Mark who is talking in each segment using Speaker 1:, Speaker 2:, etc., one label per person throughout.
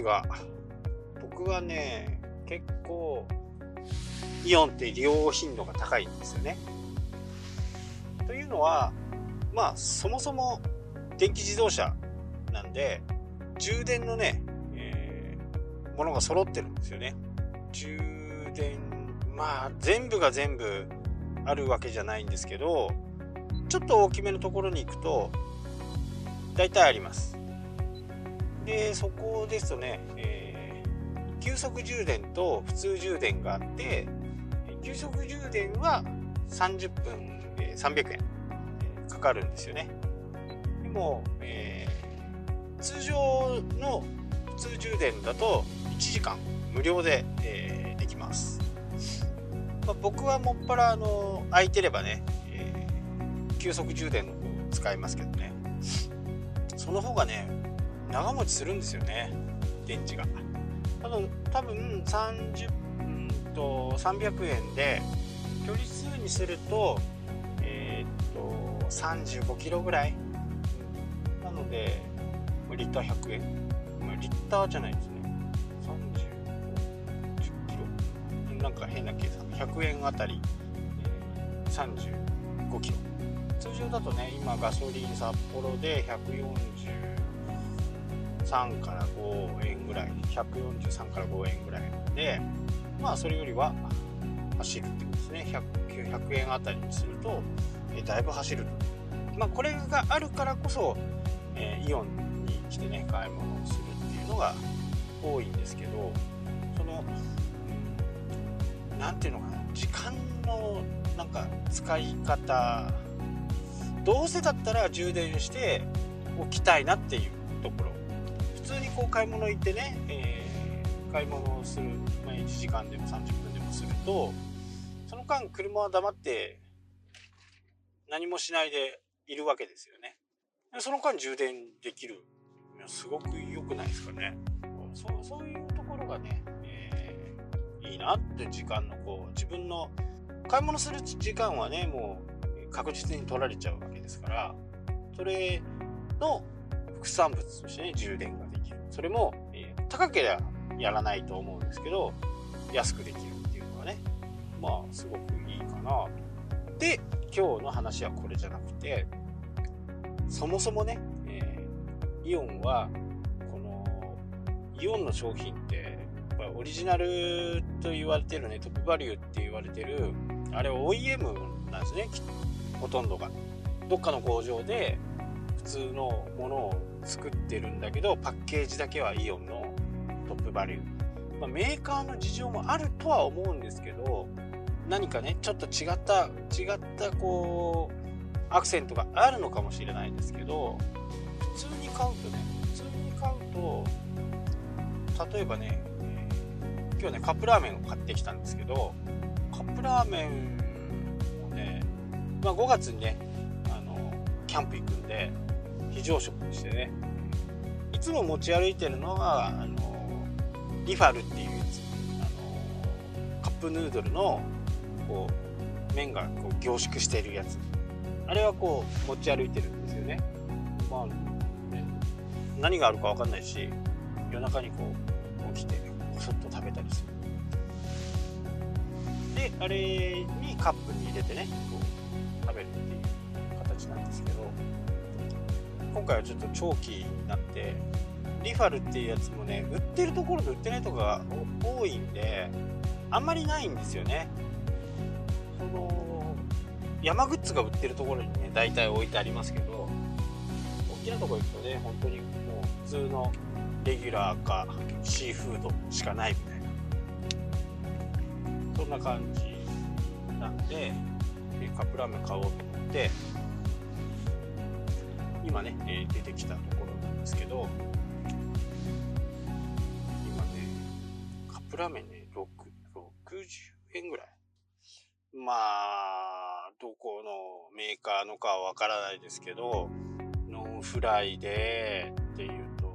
Speaker 1: ですが僕はね結構イオンって利用頻度が高いんですよね。というのはまあそもそも電気自動車なんで充電のね、えー、ものが揃ってるんですよね。充電まあ全部が全部あるわけじゃないんですけどちょっと大きめのところに行くと大体あります。でそこですとね、えー、急速充電と普通充電があって急速充電は30分、え、300円、かかるんですよね。でも、えー、通常の普通充電だと1時間無料で、えー、できます。まあ、僕はもっぱらあの空いてればね、えー、急速充電の方を使いますけどねその方がね長持ちするんですよね。電池が。多分多分30うんと300円で距離数にするとえー、っと35キロぐらい。なのでリッター100円。リッターじゃないですね。35キロ。なんか変な計算。100円あたり、えー、35キロ。通常だとね今ガソリン札幌で14 143から5円ぐらい143から5円ぐらいでまあそれよりは走るってことですね。100, 100円あたりにすると、え、だいぶ走ると。まあこれがあるからこそ、え、イオンに来てね買い物をするっていうのが多いんですけどその何ていうのかな時間のなんか使い方どうせだったら充電しておきたいなっていうところ。通にこう買い物行ってね、えー、買い物をする、まあ、1時間でも30分でもするとその間車は黙って何もしないでいるわけですよね。その間充電できる。すごく良くないですかね。そうそういうところがねえいいなって時間のこう自分の買い物する時間はねもう確実に取られちゃうわけですからそれの副産物としてね充電が。それも、えー、高ければやらないと思うんですけど安くできるっていうのはねまあすごくいいかなで今日の話はこれじゃなくてそもそもね、えー、イオンはこのイオンの商品ってやっぱりオリジナルと言われてるねトップバリューって言われてるあれは OEM なんですねほとんどが。どっかの工場で普通のものを作ってるんだけどパッケージだけはイオンのトップバリュー、まあ、メーカーの事情もあるとは思うんですけど何かねちょっと違った違ったこうアクセントがあるのかもしれないんですけど普通に買うとね普通に買うと例えばね今日ねカップラーメンを買ってきたんですけどカップラーメンをね、まあ、5月にねあのキャンプ行くんで非常食としてね。いつも持ち歩いてるのがあのリファルっていうやつ。あのカップヌードルのこう麺がこう凝縮しているやつ。あれはこう持ち歩いてるんですよね。まあね何があるか分かんないし夜中にこう起きてこそっと食べたりする。であれにカップに入れてねこう食べるっていう形なんですけど。今回はちょっと長期になってリファルっていうやつもね売ってるところと売ってないところが多いんであんまりないんですよね。その山グッズが売ってるところにね大体置いてありますけど大きなとこ行くとね本当にもう普通のレギュラーかシーフードしかないみたいな。そんな感じなんでカップラーメン買おうと思って今ねえ出てきたところなんですけど今ねカップラーメンね60円ぐらい。まあどこのメーカーのかはわからないですけどノンフライでっていうと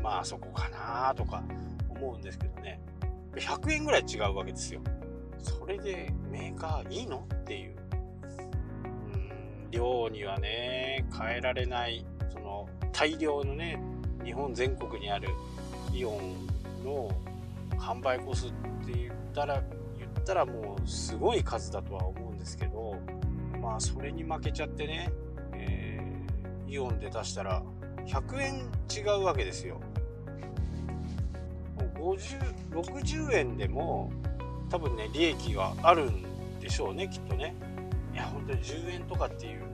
Speaker 1: まあそこかなとか思うんですけどね。100円ぐらい違うわけですよ。それでメーカーいいのっていう。量にはね変えられないその大量のね日本全国にあるイオンの販売個数って言ったら言ったらもうすごい数だとは思うんですけどまあそれに負けちゃってね、えー、イオンで出したら100円違うわけですよ。5060円でも多分ね利益があるんでしょうねきっとね。いや本当に10円とかっていう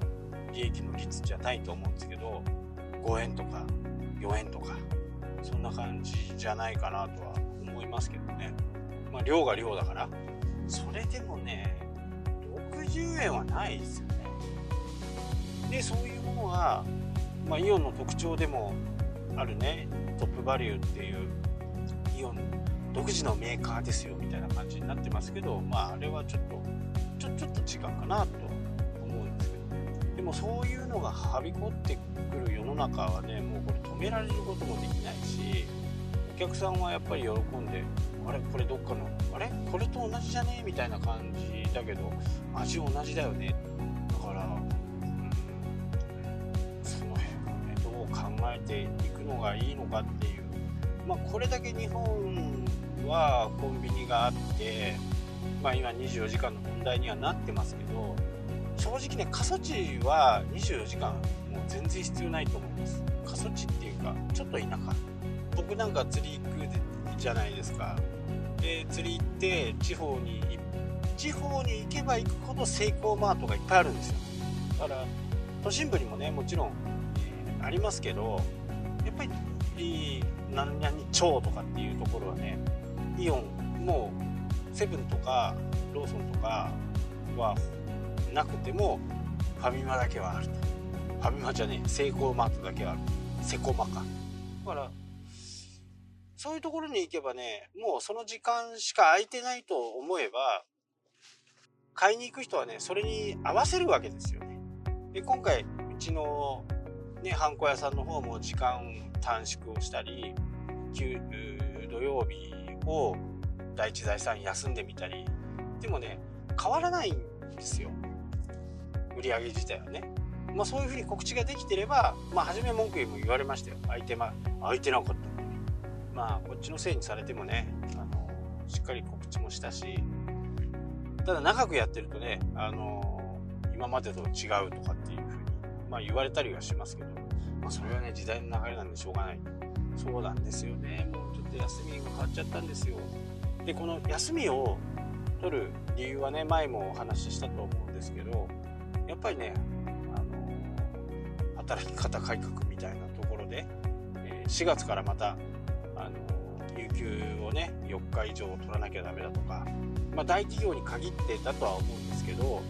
Speaker 1: 利益の率じゃないと思うんですけど5円とか4円とかそんな感じじゃないかなとは思いますけどね。まあ量が量だから。それでもね60円はないですよね。でそういうものは、まあ、イオンの特徴でもあるね。トップバリューっていうイオン独自のメーカーですよみたいな感じになってますけどまああれはちょっとちょちょっと違うかなと思うんですけど。でもそういうのがはびこってくる世の中はねもうこれ止められることもできないしお客さんはやっぱり喜んであれこれどっかのあれ？これと同じじゃね？えみたいな感じだけど味同じだよね。だから、うん、その辺をねどう考えていくのがいいのかっていう。まあこれだけ日本はコンビニがあってまあ今24時間の問題にはなってますけど正直ね過疎地は24時間もう全然必要ないと思います。過疎地っていうかちょっと田舎。僕なんか釣り行くじゃないですか。で釣り行って地方に地方に行けば行くほどセイコーマートがいっぱいあるんですよ。だから都心部にもねもちろん、えー、ありますけどやっぱり何々町とかっていうところはねイオンもうセブンとかローソンとかはなくてもファミマだけはあると。ファミマじゃねえセイコーマートだけはある。セコマか。だからそういうところに行けばねもうその時間しか空いてないと思えば買いに行く人はねそれに合わせるわけですよね。で今回うちのねハンコ屋さんの方も時間短縮をしたり土曜日を第一財産休んでみたり。でもね変わらないんですよ。売上自体はね。まあそういうふうに告知ができてればまあ初め文句も言われましたよ。相手ま相手なかった。まあこっちのせいにされてもねあのしっかり告知もしたし。ただ長くやってるとねあの今までと違うとかっていうふうにまあ言われたりはしますけど。まあそれはね時代の流れなんでしょうがない。そうなんですよね。もうちょっと休みが変わっちゃったんですよ。でこの休みを取る理由はね前もお話ししたと思うんですけどやっぱりねあの働き方改革みたいなところで、え4月からまたあの有給をね4日以上取らなきゃダメだとか、まあ、大企業に限ってだとは思うんですけど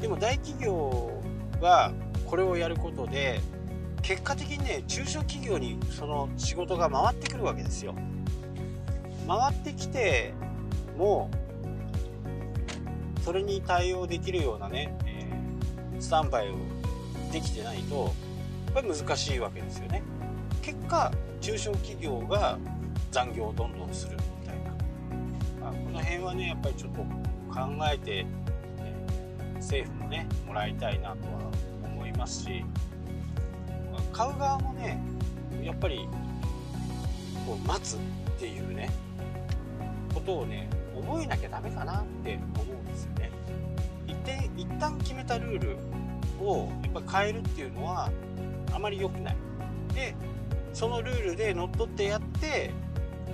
Speaker 1: でも大企業がこれをやることで結果的にね中小企業にその仕事が回ってくるわけですよ。回ってきてもそれに対応できるようなね、えー、スタンバイをできてないとやっぱり難しいわけですよね。結果中小企業が残業をどんどんするみたいな、まあ、この辺はねやっぱりちょっと考えて、えー、政府もねもらいたいなとは思いますし買う側もねやっぱり待つっていうねことをね覚えなきゃダメかなって思うんですよね。一定一旦決めたルールをやっぱ変えるっていうのはあまり良くない。でそのルールで乗っ取ってやって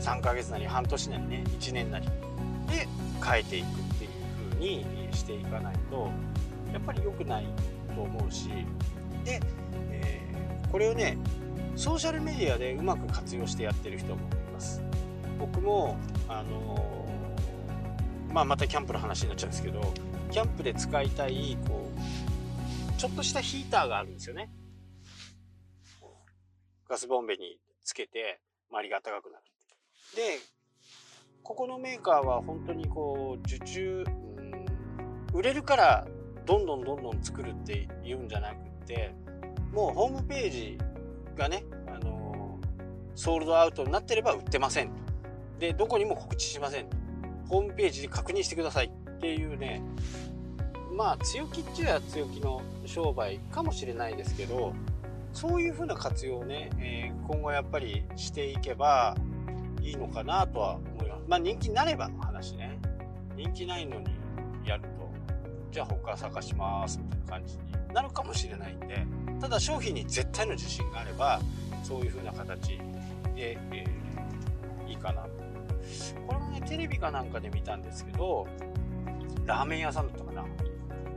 Speaker 1: 3ヶ月なり半年なりね1年なりで変えていくっていう風にしていかないとやっぱり良くないと思うし。でえこれをねソーシャルメディアでうまく活用してやってる人もいます。僕もあのまあ、またキャンプの話になっちゃうんですけどキャンプで使いたいこうちょっとしたヒーターがあるんですよね。ガスボンベにつけて周りが暖かくなるでここのメーカーは本当にこう受注、うん、売れるからどんどんどんどん作るって言うんじゃなくってもうホームページがね、あの、ソールドアウトになってれば売ってませんと。で、どこにも告知しませんと。ホームページで確認してくださいっていうね、まあ強気っちゃ強気の商売かもしれないですけど、そういう風な活用をね、えー、今後やっぱりしていけばいいのかなとは思いますまあ人気になればの話ね人気ないのにやるとじゃあ他探しますみたいな感じになるかもしれないんでただ商品に絶対の自信があればそういう風な形で、えー、いいかなと。これもねテレビかなんかで見たんですけどラーメン屋さんだったかな。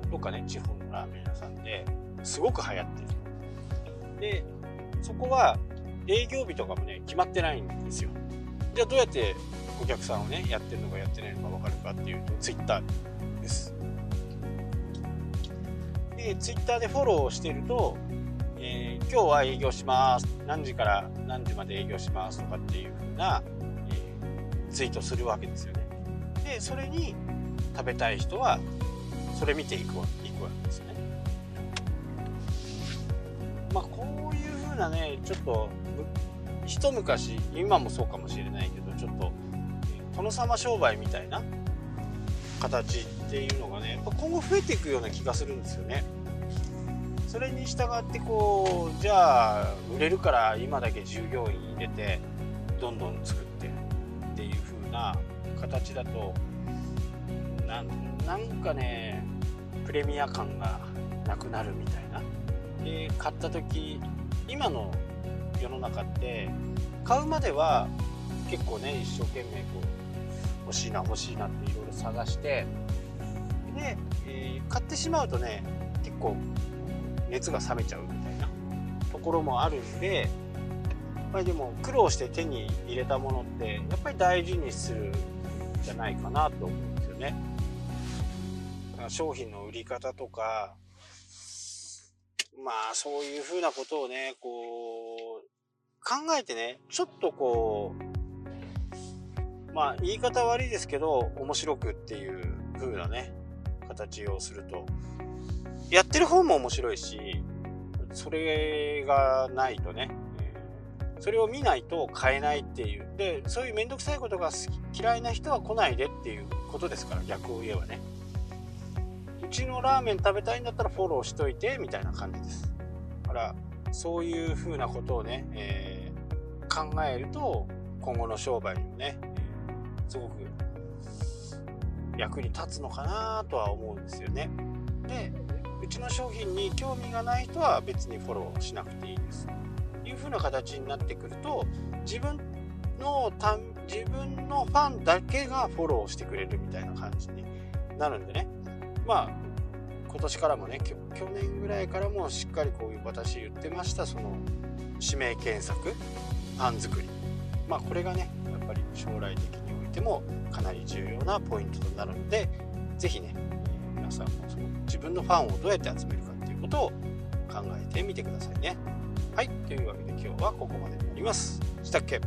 Speaker 1: どっかね地方のラーメン屋さんですごく流行ってる。でそこは営業日とかもね決まってないんですよ。じゃあどうやってお客さんをねやってるのかやってないのか分かるかっていうと Twitter です。で Twitter でフォローしてると、えー、今日は営業します。何時から何時まで営業しますとかっていう風な、えー、ツイートするわけですよね。でそれに食べたい人はそれ見ていくわいくわけですよね。まあこういう風なねちょっと一昔今もそうかもしれないけどちょっと殿様商売みたいな形っていうのがね今後増えていくような気がするんですよね。それに従ってこうじゃあ売れるから今だけ従業員入れてどんどん作ってっていう風な形だとなんかねプレミア感がなくなるみたいな。で買った時今の世の中って買うまでは結構ね一生懸命こう欲しいな欲しいなっていろいろ探してで、えー、買ってしまうとね結構熱が冷めちゃうみたいなところもあるんでやっぱりでも苦労して手に入れたものってやっぱり大事にするんじゃないかなと思うんですよね。商品の売り方とかまあそういうふうなことをねこう考えてねちょっとこうまあ言い方悪いですけど面白くっていう風なね形をすると。やってる方も面白いしそれがないとね。それを見ないと買えないっていう。でそういう面倒くさいことが嫌いな人は来ないでっていうことですから逆を言えばね。うちのラーメン食べたいんだったらフォローしといてみたいな感じです。だからそういうふうなことをね、えー、考えると今後の商売にもねすごく役に立つのかなとは思うんですよね。でうちの商品に興味がない人は別にフォローしなくていいです。いう風な形になってくると自分の自分のファンだけがフォローしてくれるみたいな感じになるんでねまあ今年からもね去年ぐらいからもしっかりこういう私言ってましたその指名検索ファン作りまあこれがねやっぱり将来的にてもかなり重要なポイントとなるので是非ね皆さんもその自分のファンをどうやって集めるかっていうことを考えてみてくださいね。はいというわけで今日はここまでになります。したっけ？